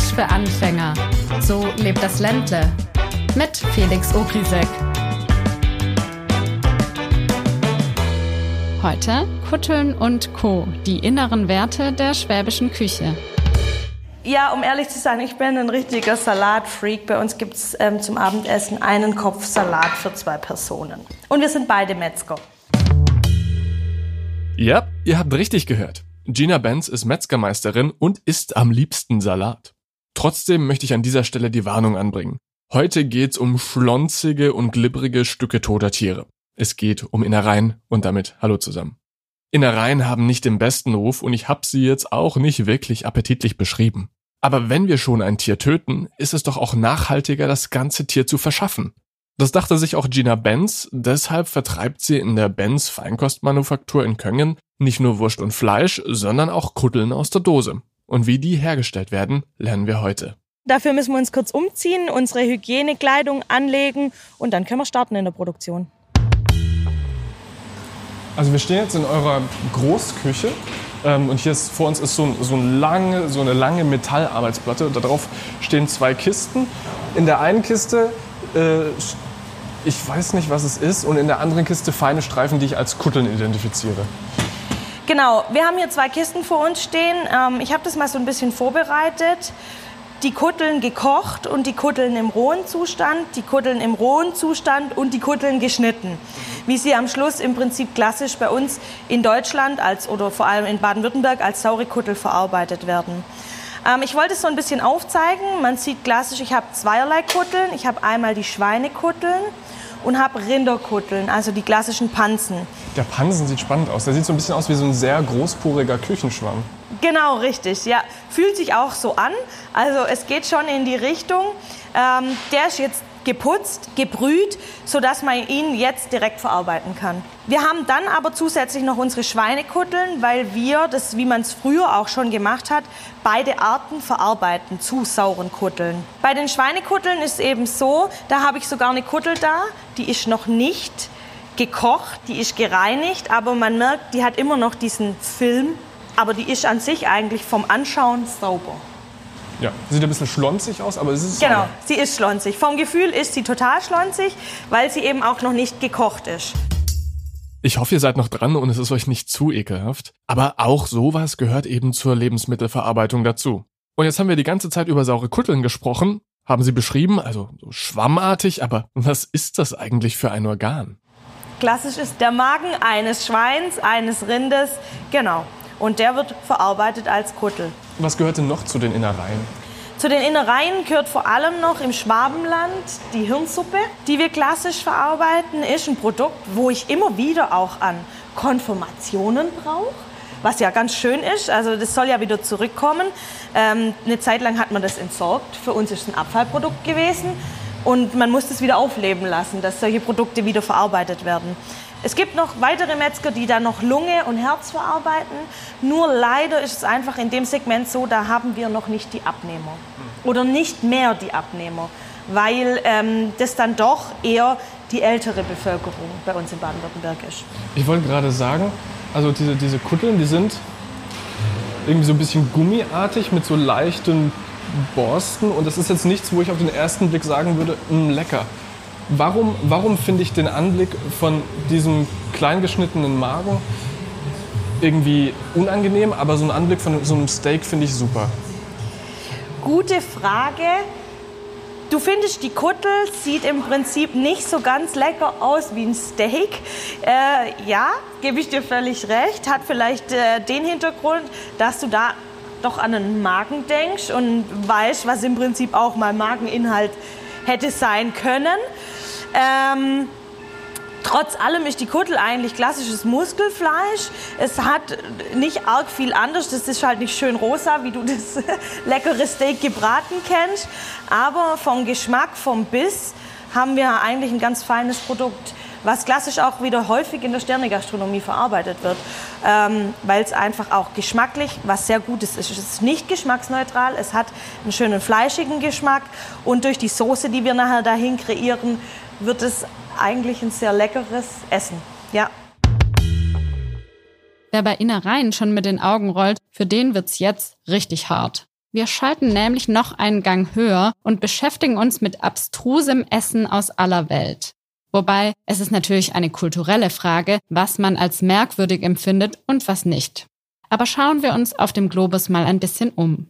Fisch für Anfänger. So lebt das Ländle. Mit Felix Ogrisek. Heute Kutteln und Co. Die inneren Werte der schwäbischen Küche. Ja, um ehrlich zu sein, ich bin ein richtiger Salatfreak. Bei uns gibt es ähm, zum Abendessen einen Kopf Salat für zwei Personen. Und wir sind beide Metzger. Ja, ihr habt richtig gehört. Gina Benz ist Metzgermeisterin und isst am liebsten Salat. Trotzdem möchte ich an dieser Stelle die Warnung anbringen. Heute geht's um schlonzige und glibbrige Stücke toter Tiere. Es geht um Innereien und damit Hallo zusammen. Innereien haben nicht den besten Ruf und ich hab sie jetzt auch nicht wirklich appetitlich beschrieben. Aber wenn wir schon ein Tier töten, ist es doch auch nachhaltiger, das ganze Tier zu verschaffen. Das dachte sich auch Gina Benz, deshalb vertreibt sie in der Benz Feinkostmanufaktur in Köngen nicht nur Wurst und Fleisch, sondern auch Kutteln aus der Dose. Und wie die hergestellt werden, lernen wir heute. Dafür müssen wir uns kurz umziehen, unsere Hygienekleidung anlegen und dann können wir starten in der Produktion. Also wir stehen jetzt in eurer Großküche ähm, und hier ist, vor uns ist so, so, ein lange, so eine lange Metallarbeitsplatte und darauf stehen zwei Kisten. In der einen Kiste, äh, ich weiß nicht, was es ist, und in der anderen Kiste feine Streifen, die ich als Kutteln identifiziere. Genau, wir haben hier zwei Kisten vor uns stehen. Ähm, ich habe das mal so ein bisschen vorbereitet die Kutteln gekocht und die Kutteln im rohen Zustand, die Kutteln im rohen Zustand und die Kutteln geschnitten. Wie sie am Schluss im Prinzip klassisch bei uns in Deutschland als, oder vor allem in Baden-Württemberg als saure Kuttel verarbeitet werden. Ähm, ich wollte es so ein bisschen aufzeigen. Man sieht klassisch, ich habe zweierlei Kutteln. Ich habe einmal die Schweinekutteln und habe Rinderkutteln, also die klassischen Pansen. Der Pansen sieht spannend aus. Der sieht so ein bisschen aus wie so ein sehr großporiger Küchenschwamm. Genau, richtig. Ja, fühlt sich auch so an. Also es geht schon in die Richtung. Ähm, der ist jetzt geputzt, gebrüht, sodass man ihn jetzt direkt verarbeiten kann. Wir haben dann aber zusätzlich noch unsere Schweinekutteln, weil wir, das wie man es früher auch schon gemacht hat, beide Arten verarbeiten zu sauren Kutteln. Bei den Schweinekutteln ist eben so, da habe ich sogar eine Kuttel da, die ist noch nicht gekocht, die ist gereinigt, aber man merkt, die hat immer noch diesen Film aber die ist an sich eigentlich vom Anschauen sauber. Ja, sieht ein bisschen schlonzig aus, aber es ist Genau, sie ist schlonzig. Vom Gefühl ist sie total schlonzig, weil sie eben auch noch nicht gekocht ist. Ich hoffe, ihr seid noch dran und es ist euch nicht zu ekelhaft. Aber auch sowas gehört eben zur Lebensmittelverarbeitung dazu. Und jetzt haben wir die ganze Zeit über saure Kutteln gesprochen, haben sie beschrieben, also so schwammartig, aber was ist das eigentlich für ein Organ? Klassisch ist der Magen eines Schweins, eines Rindes, genau und der wird verarbeitet als Kuttel. Was gehört denn noch zu den Innereien? Zu den Innereien gehört vor allem noch im Schwabenland die Hirnsuppe, die wir klassisch verarbeiten. Ist ein Produkt, wo ich immer wieder auch an Konfirmationen brauche, was ja ganz schön ist. Also das soll ja wieder zurückkommen. Ähm, eine Zeit lang hat man das entsorgt. Für uns ist es ein Abfallprodukt gewesen und man muss es wieder aufleben lassen, dass solche Produkte wieder verarbeitet werden. Es gibt noch weitere Metzger, die da noch Lunge und Herz verarbeiten. Nur leider ist es einfach in dem Segment so, da haben wir noch nicht die Abnehmer. Oder nicht mehr die Abnehmer. Weil ähm, das dann doch eher die ältere Bevölkerung bei uns in Baden-Württemberg ist. Ich wollte gerade sagen, also diese, diese Kutteln, die sind irgendwie so ein bisschen gummiartig mit so leichten Borsten. Und das ist jetzt nichts, wo ich auf den ersten Blick sagen würde, mh, mm, lecker. Warum, warum finde ich den Anblick von diesem kleingeschnittenen Magen irgendwie unangenehm, aber so ein Anblick von so einem Steak finde ich super? Gute Frage. Du findest, die Kuttel sieht im Prinzip nicht so ganz lecker aus wie ein Steak. Äh, ja, gebe ich dir völlig recht. Hat vielleicht äh, den Hintergrund, dass du da doch an einen Magen denkst und weißt, was im Prinzip auch mal Mageninhalt hätte sein können. Ähm, Trotz allem ist die Kuttel eigentlich klassisches Muskelfleisch. Es hat nicht arg viel anders. Das ist halt nicht schön rosa, wie du das leckere Steak gebraten kennst. Aber vom Geschmack, vom Biss haben wir eigentlich ein ganz feines Produkt, was klassisch auch wieder häufig in der Sternegastronomie verarbeitet wird, ähm, weil es einfach auch geschmacklich was sehr Gutes ist. Es ist nicht geschmacksneutral, es hat einen schönen fleischigen Geschmack und durch die Soße, die wir nachher dahin kreieren, wird es eigentlich ein sehr leckeres Essen. Ja. Wer bei Innereien schon mit den Augen rollt, für den wird's jetzt richtig hart. Wir schalten nämlich noch einen Gang höher und beschäftigen uns mit abstrusem Essen aus aller Welt. Wobei es ist natürlich eine kulturelle Frage, was man als merkwürdig empfindet und was nicht. Aber schauen wir uns auf dem Globus mal ein bisschen um.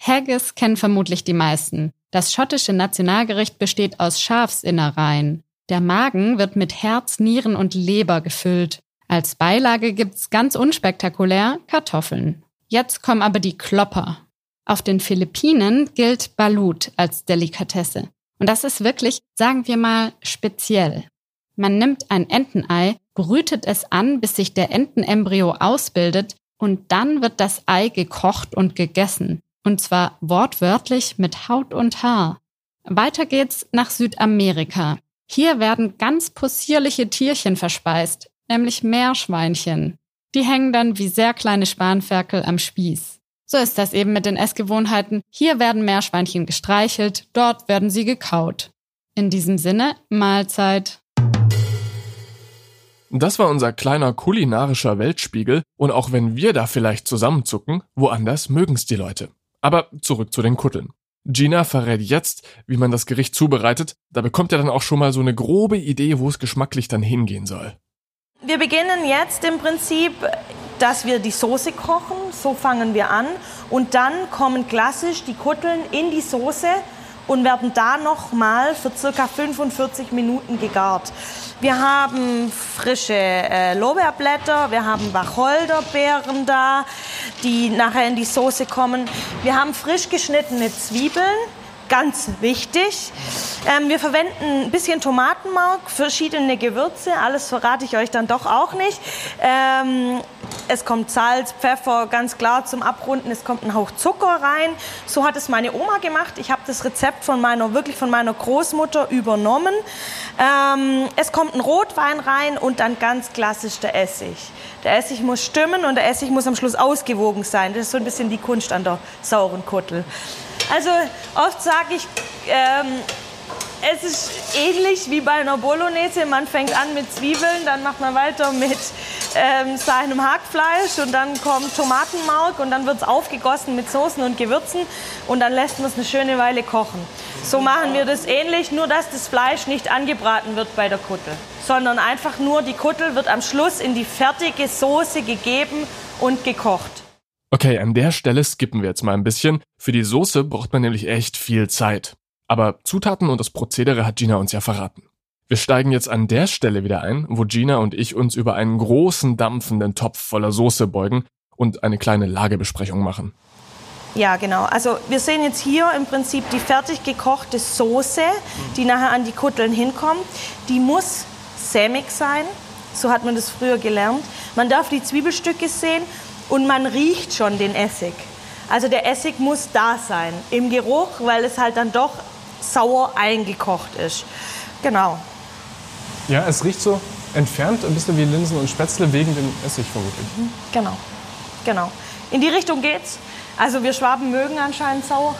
Haggis kennen vermutlich die meisten. Das schottische Nationalgericht besteht aus Schafsinnereien. Der Magen wird mit Herz, Nieren und Leber gefüllt. Als Beilage gibt's ganz unspektakulär Kartoffeln. Jetzt kommen aber die Klopper. Auf den Philippinen gilt Balut als Delikatesse. Und das ist wirklich, sagen wir mal, speziell. Man nimmt ein Entenei, brütet es an, bis sich der Entenembryo ausbildet und dann wird das Ei gekocht und gegessen. Und zwar wortwörtlich mit Haut und Haar. Weiter geht's nach Südamerika. Hier werden ganz possierliche Tierchen verspeist, nämlich Meerschweinchen. Die hängen dann wie sehr kleine Spanferkel am Spieß. So ist das eben mit den Essgewohnheiten. Hier werden Meerschweinchen gestreichelt, dort werden sie gekaut. In diesem Sinne, Mahlzeit. Das war unser kleiner kulinarischer Weltspiegel und auch wenn wir da vielleicht zusammenzucken, woanders mögen's die Leute. Aber zurück zu den Kutteln. Gina verrät jetzt, wie man das Gericht zubereitet, da bekommt ihr dann auch schon mal so eine grobe Idee, wo es geschmacklich dann hingehen soll. Wir beginnen jetzt im Prinzip dass wir die Soße kochen. So fangen wir an. Und dann kommen klassisch die Kutteln in die Soße und werden da nochmal für circa 45 Minuten gegart. Wir haben frische äh, Lorbeerblätter, wir haben Wacholderbeeren da, die nachher in die Soße kommen. Wir haben frisch geschnittene Zwiebeln, ganz wichtig. Ähm, wir verwenden ein bisschen Tomatenmark, verschiedene Gewürze, alles verrate ich euch dann doch auch nicht. Ähm, es kommt Salz, Pfeffer, ganz klar zum Abrunden. Es kommt ein Hauch Zucker rein. So hat es meine Oma gemacht. Ich habe das Rezept von meiner, wirklich von meiner Großmutter übernommen. Ähm, es kommt ein Rotwein rein und dann ganz klassisch der Essig. Der Essig muss stimmen und der Essig muss am Schluss ausgewogen sein. Das ist so ein bisschen die Kunst an der sauren Kuttel. Also oft sage ich, ähm, es ist ähnlich wie bei einer Bolognese. Man fängt an mit Zwiebeln, dann macht man weiter mit ähm, seinem Hackfleisch und dann kommt Tomatenmark und dann wird es aufgegossen mit Soßen und Gewürzen und dann lässt man es eine schöne Weile kochen. So machen wir das ähnlich, nur dass das Fleisch nicht angebraten wird bei der Kuttel, sondern einfach nur die Kuttel wird am Schluss in die fertige Soße gegeben und gekocht. Okay, an der Stelle skippen wir jetzt mal ein bisschen. Für die Soße braucht man nämlich echt viel Zeit. Aber Zutaten und das Prozedere hat Gina uns ja verraten. Wir steigen jetzt an der Stelle wieder ein, wo Gina und ich uns über einen großen dampfenden Topf voller Soße beugen und eine kleine Lagebesprechung machen. Ja, genau. Also wir sehen jetzt hier im Prinzip die fertig gekochte Soße, die nachher an die Kutteln hinkommt. Die muss sämig sein, so hat man das früher gelernt. Man darf die Zwiebelstücke sehen und man riecht schon den Essig. Also der Essig muss da sein im Geruch, weil es halt dann doch sauer eingekocht ist. Genau. Ja, es riecht so entfernt ein bisschen wie Linsen und Spätzle wegen dem Essig vermutlich. Mhm, genau, genau. In die Richtung geht's. Also wir Schwaben mögen anscheinend sauer.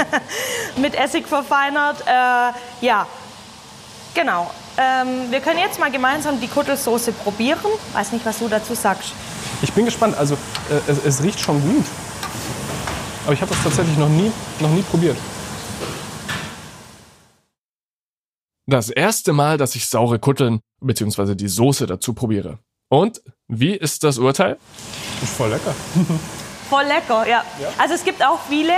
Mit Essig verfeinert. Äh, ja, genau. Ähm, wir können jetzt mal gemeinsam die Kuttelsoße probieren. Weiß nicht, was du dazu sagst. Ich bin gespannt. Also äh, es, es, riecht schon gut. Aber ich habe das tatsächlich noch nie, noch nie probiert. Das erste Mal, dass ich saure Kutteln bzw. die Soße dazu probiere. Und wie ist das Urteil? Ist voll lecker. voll lecker, ja. ja. Also es gibt auch viele,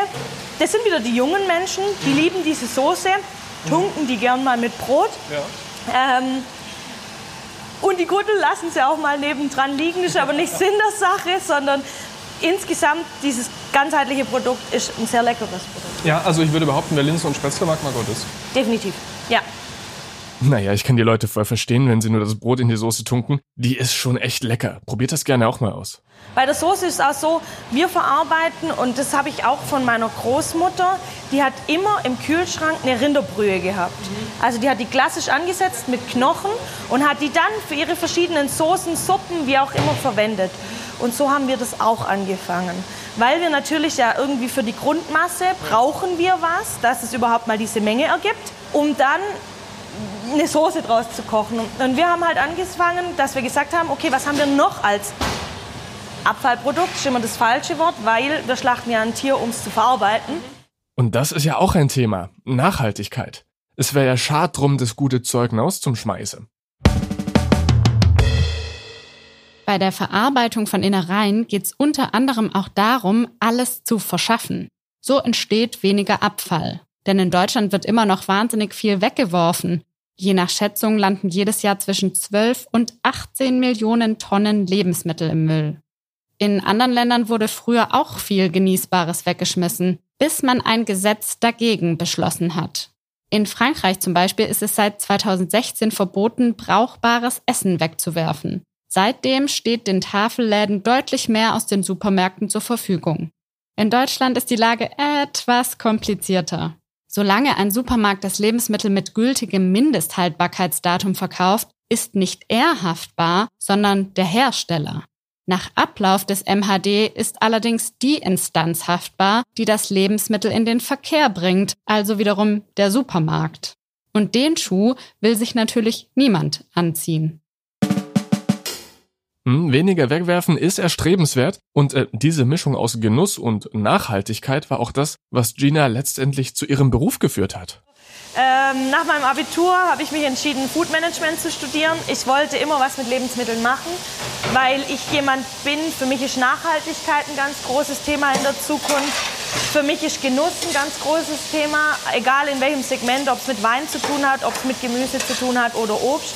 das sind wieder die jungen Menschen, die mhm. lieben diese Soße, tunken die gern mal mit Brot. Ja. Ähm, und die Kuttel lassen sie auch mal nebendran liegen, ist aber nicht Sinn der Sache, sondern insgesamt dieses ganzheitliche Produkt ist ein sehr leckeres Produkt. Ja, also ich würde behaupten, wer Linse und Spätzle mag, auch das. Definitiv, ja. Naja, ich kann die Leute voll verstehen, wenn sie nur das Brot in die Soße tunken. Die ist schon echt lecker. Probiert das gerne auch mal aus. Bei der Soße ist es auch so, wir verarbeiten, und das habe ich auch von meiner Großmutter, die hat immer im Kühlschrank eine Rinderbrühe gehabt. Also die hat die klassisch angesetzt mit Knochen und hat die dann für ihre verschiedenen Soßen, Suppen, wie auch immer verwendet. Und so haben wir das auch angefangen. Weil wir natürlich ja irgendwie für die Grundmasse brauchen wir was, dass es überhaupt mal diese Menge ergibt, um dann eine Soße draus zu kochen. Und wir haben halt angefangen, dass wir gesagt haben, okay, was haben wir noch als Abfallprodukt ist immer das falsche Wort, weil wir schlachten ja ein Tier, um es zu verarbeiten. Und das ist ja auch ein Thema. Nachhaltigkeit. Es wäre ja schad drum, das gute Zeug aus zum Schmeißen. Bei der Verarbeitung von Innereien geht es unter anderem auch darum, alles zu verschaffen. So entsteht weniger Abfall. Denn in Deutschland wird immer noch wahnsinnig viel weggeworfen. Je nach Schätzung landen jedes Jahr zwischen 12 und 18 Millionen Tonnen Lebensmittel im Müll. In anderen Ländern wurde früher auch viel Genießbares weggeschmissen, bis man ein Gesetz dagegen beschlossen hat. In Frankreich zum Beispiel ist es seit 2016 verboten, brauchbares Essen wegzuwerfen. Seitdem steht den Tafelläden deutlich mehr aus den Supermärkten zur Verfügung. In Deutschland ist die Lage etwas komplizierter. Solange ein Supermarkt das Lebensmittel mit gültigem Mindesthaltbarkeitsdatum verkauft, ist nicht er haftbar, sondern der Hersteller. Nach Ablauf des MHD ist allerdings die Instanz haftbar, die das Lebensmittel in den Verkehr bringt, also wiederum der Supermarkt. Und den Schuh will sich natürlich niemand anziehen. Hm, weniger wegwerfen ist erstrebenswert und äh, diese Mischung aus Genuss und Nachhaltigkeit war auch das, was Gina letztendlich zu ihrem Beruf geführt hat. Ähm, nach meinem Abitur habe ich mich entschieden, Food Management zu studieren. Ich wollte immer was mit Lebensmitteln machen, weil ich jemand bin, für mich ist Nachhaltigkeit ein ganz großes Thema in der Zukunft. Für mich ist Genuss ein ganz großes Thema, egal in welchem Segment, ob es mit Wein zu tun hat, ob es mit Gemüse zu tun hat oder Obst.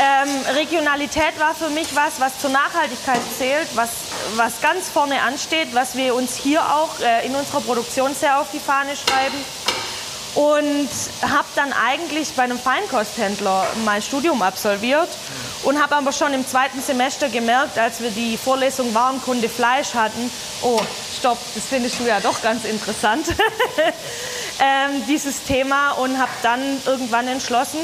Ähm, Regionalität war für mich was, was zur Nachhaltigkeit zählt, was, was ganz vorne ansteht, was wir uns hier auch äh, in unserer Produktion sehr auf die Fahne schreiben. Und habe dann eigentlich bei einem Feinkosthändler mein Studium absolviert und habe aber schon im zweiten Semester gemerkt, als wir die Vorlesung Warenkunde Fleisch hatten, oh, stopp, das findest du ja doch ganz interessant, ähm, dieses Thema und habe dann irgendwann entschlossen,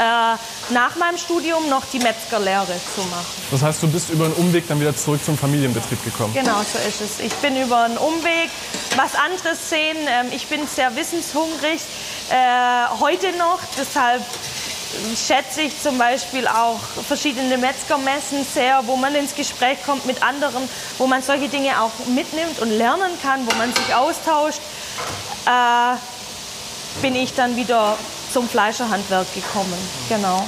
äh, nach meinem Studium noch die Metzgerlehre zu machen. Das heißt, du bist über einen Umweg dann wieder zurück zum Familienbetrieb gekommen? Genau, so ist es. Ich bin über einen Umweg was anderes sehen. Ähm, ich bin sehr wissenshungrig, äh, heute noch. Deshalb schätze ich zum Beispiel auch verschiedene Metzgermessen sehr, wo man ins Gespräch kommt mit anderen, wo man solche Dinge auch mitnimmt und lernen kann, wo man sich austauscht. Äh, bin ich dann wieder zum Fleischerhandwerk gekommen. Genau.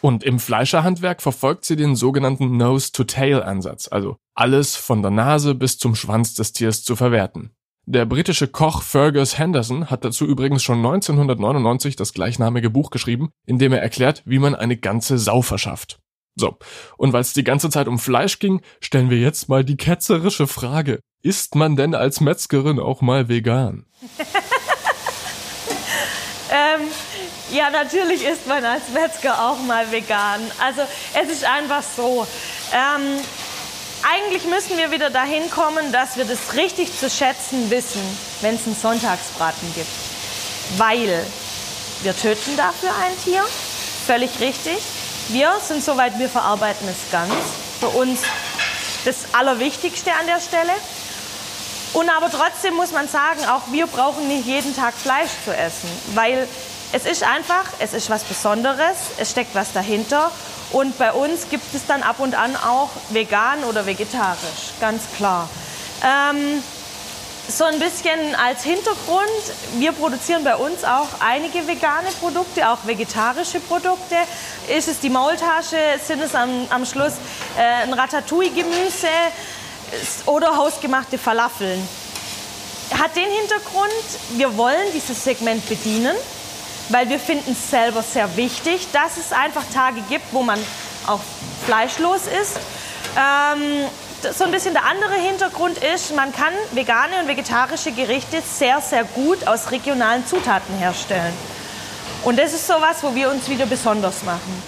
Und im Fleischerhandwerk verfolgt sie den sogenannten Nose-to-Tail-Ansatz, also alles von der Nase bis zum Schwanz des Tiers zu verwerten. Der britische Koch Fergus Henderson hat dazu übrigens schon 1999 das gleichnamige Buch geschrieben, in dem er erklärt, wie man eine ganze Sau verschafft. So, und weil es die ganze Zeit um Fleisch ging, stellen wir jetzt mal die ketzerische Frage. Ist man denn als Metzgerin auch mal vegan? Ähm, ja, natürlich ist man als Metzger auch mal vegan. Also es ist einfach so. Ähm, eigentlich müssen wir wieder dahin kommen, dass wir das richtig zu schätzen wissen, wenn es einen Sonntagsbraten gibt. Weil wir töten dafür ein Tier, völlig richtig. Wir sind soweit, wir verarbeiten es ganz. Für uns das Allerwichtigste an der Stelle. Und aber trotzdem muss man sagen, auch wir brauchen nicht jeden Tag Fleisch zu essen, weil es ist einfach, es ist was Besonderes, es steckt was dahinter. Und bei uns gibt es dann ab und an auch vegan oder vegetarisch, ganz klar. Ähm, so ein bisschen als Hintergrund, wir produzieren bei uns auch einige vegane Produkte, auch vegetarische Produkte. Ist es die Maultasche, sind es am, am Schluss äh, ein Ratatouille-Gemüse, oder hausgemachte Falafeln. Hat den Hintergrund, wir wollen dieses Segment bedienen, weil wir finden es selber sehr wichtig, dass es einfach Tage gibt, wo man auch fleischlos ist. Ähm, so ein bisschen der andere Hintergrund ist, man kann vegane und vegetarische Gerichte sehr, sehr gut aus regionalen Zutaten herstellen. Und das ist sowas, wo wir uns wieder besonders machen.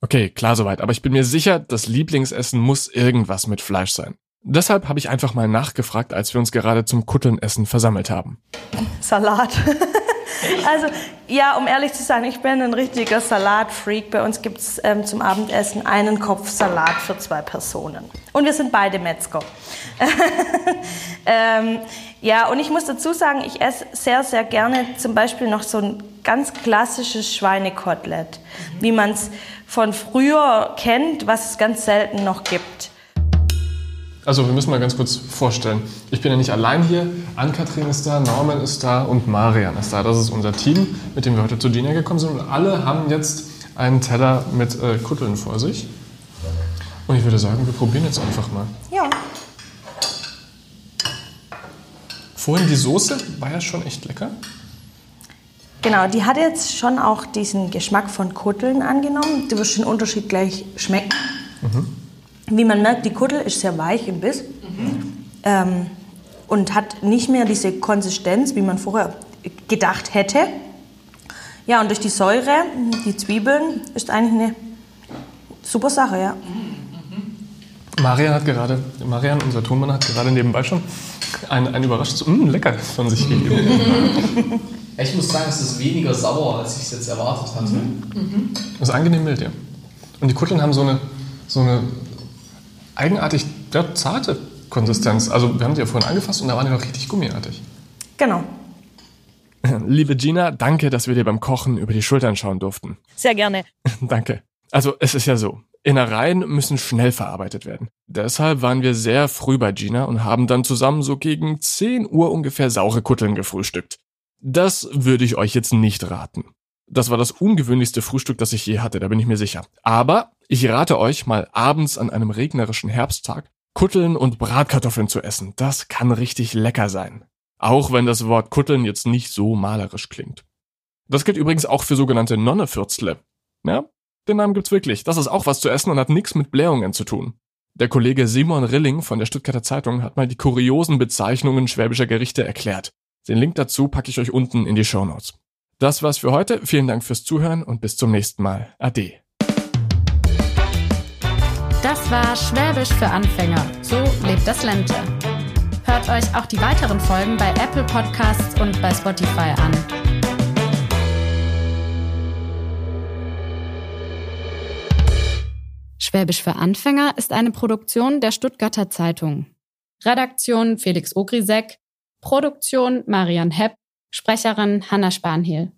Okay, klar soweit. Aber ich bin mir sicher, das Lieblingsessen muss irgendwas mit Fleisch sein. Deshalb habe ich einfach mal nachgefragt, als wir uns gerade zum Kuttelnessen versammelt haben. Salat. also ja, um ehrlich zu sein, ich bin ein richtiger Salatfreak. Bei uns gibt es ähm, zum Abendessen einen Kopf Salat für zwei Personen. Und wir sind beide Metzger. ähm, ja, und ich muss dazu sagen, ich esse sehr, sehr gerne zum Beispiel noch so ein ganz klassisches Schweinekotelett, wie man es von früher kennt, was es ganz selten noch gibt. Also wir müssen mal ganz kurz vorstellen. Ich bin ja nicht allein hier. Ann-Kathrin ist da, Norman ist da und Marian ist da. Das ist unser Team, mit dem wir heute zu Gina gekommen sind. Und alle haben jetzt einen Teller mit äh, Kutteln vor sich. Und ich würde sagen, wir probieren jetzt einfach mal. Ja. Vorhin die Soße war ja schon echt lecker. Genau, die hat jetzt schon auch diesen Geschmack von Kutteln angenommen. Du wirst den Unterschied gleich schmecken. Wie man merkt, die Kuttel ist sehr weich im Biss ähm, und hat nicht mehr diese Konsistenz, wie man vorher gedacht hätte. Ja, und durch die Säure, die Zwiebeln, ist eigentlich eine super Sache, ja. Marian hat gerade, Marian, unser Tonmann, hat gerade nebenbei schon ein, ein überraschendes mm, lecker von sich gegeben. Ich muss sagen, es ist weniger sauer, als ich es jetzt erwartet hatte. Das ist angenehm mild, ja. Und die Kutteln haben so eine, so eine eigenartig ja, zarte Konsistenz. Also wir haben die ja vorhin angefasst und da waren die noch richtig gummiartig. Genau. Liebe Gina, danke, dass wir dir beim Kochen über die Schultern schauen durften. Sehr gerne. Danke. Also es ist ja so, Innereien müssen schnell verarbeitet werden. Deshalb waren wir sehr früh bei Gina und haben dann zusammen so gegen 10 Uhr ungefähr saure Kutteln gefrühstückt. Das würde ich euch jetzt nicht raten. Das war das ungewöhnlichste Frühstück, das ich je hatte, da bin ich mir sicher. Aber ich rate euch mal abends an einem regnerischen Herbsttag Kutteln und Bratkartoffeln zu essen. Das kann richtig lecker sein. Auch wenn das Wort Kutteln jetzt nicht so malerisch klingt. Das gilt übrigens auch für sogenannte Nonnefürzle. Ja, den Namen gibt's wirklich. Das ist auch was zu essen und hat nichts mit Blähungen zu tun. Der Kollege Simon Rilling von der Stuttgarter Zeitung hat mal die kuriosen Bezeichnungen schwäbischer Gerichte erklärt. Den Link dazu packe ich euch unten in die Show Notes. Das war's für heute. Vielen Dank fürs Zuhören und bis zum nächsten Mal. Ade. Das war Schwäbisch für Anfänger. So lebt das Lente. Hört euch auch die weiteren Folgen bei Apple Podcasts und bei Spotify an. Schwäbisch für Anfänger ist eine Produktion der Stuttgarter Zeitung. Redaktion Felix Ogrisek, Produktion Marian Hepp, Sprecherin Hanna Spanhiel.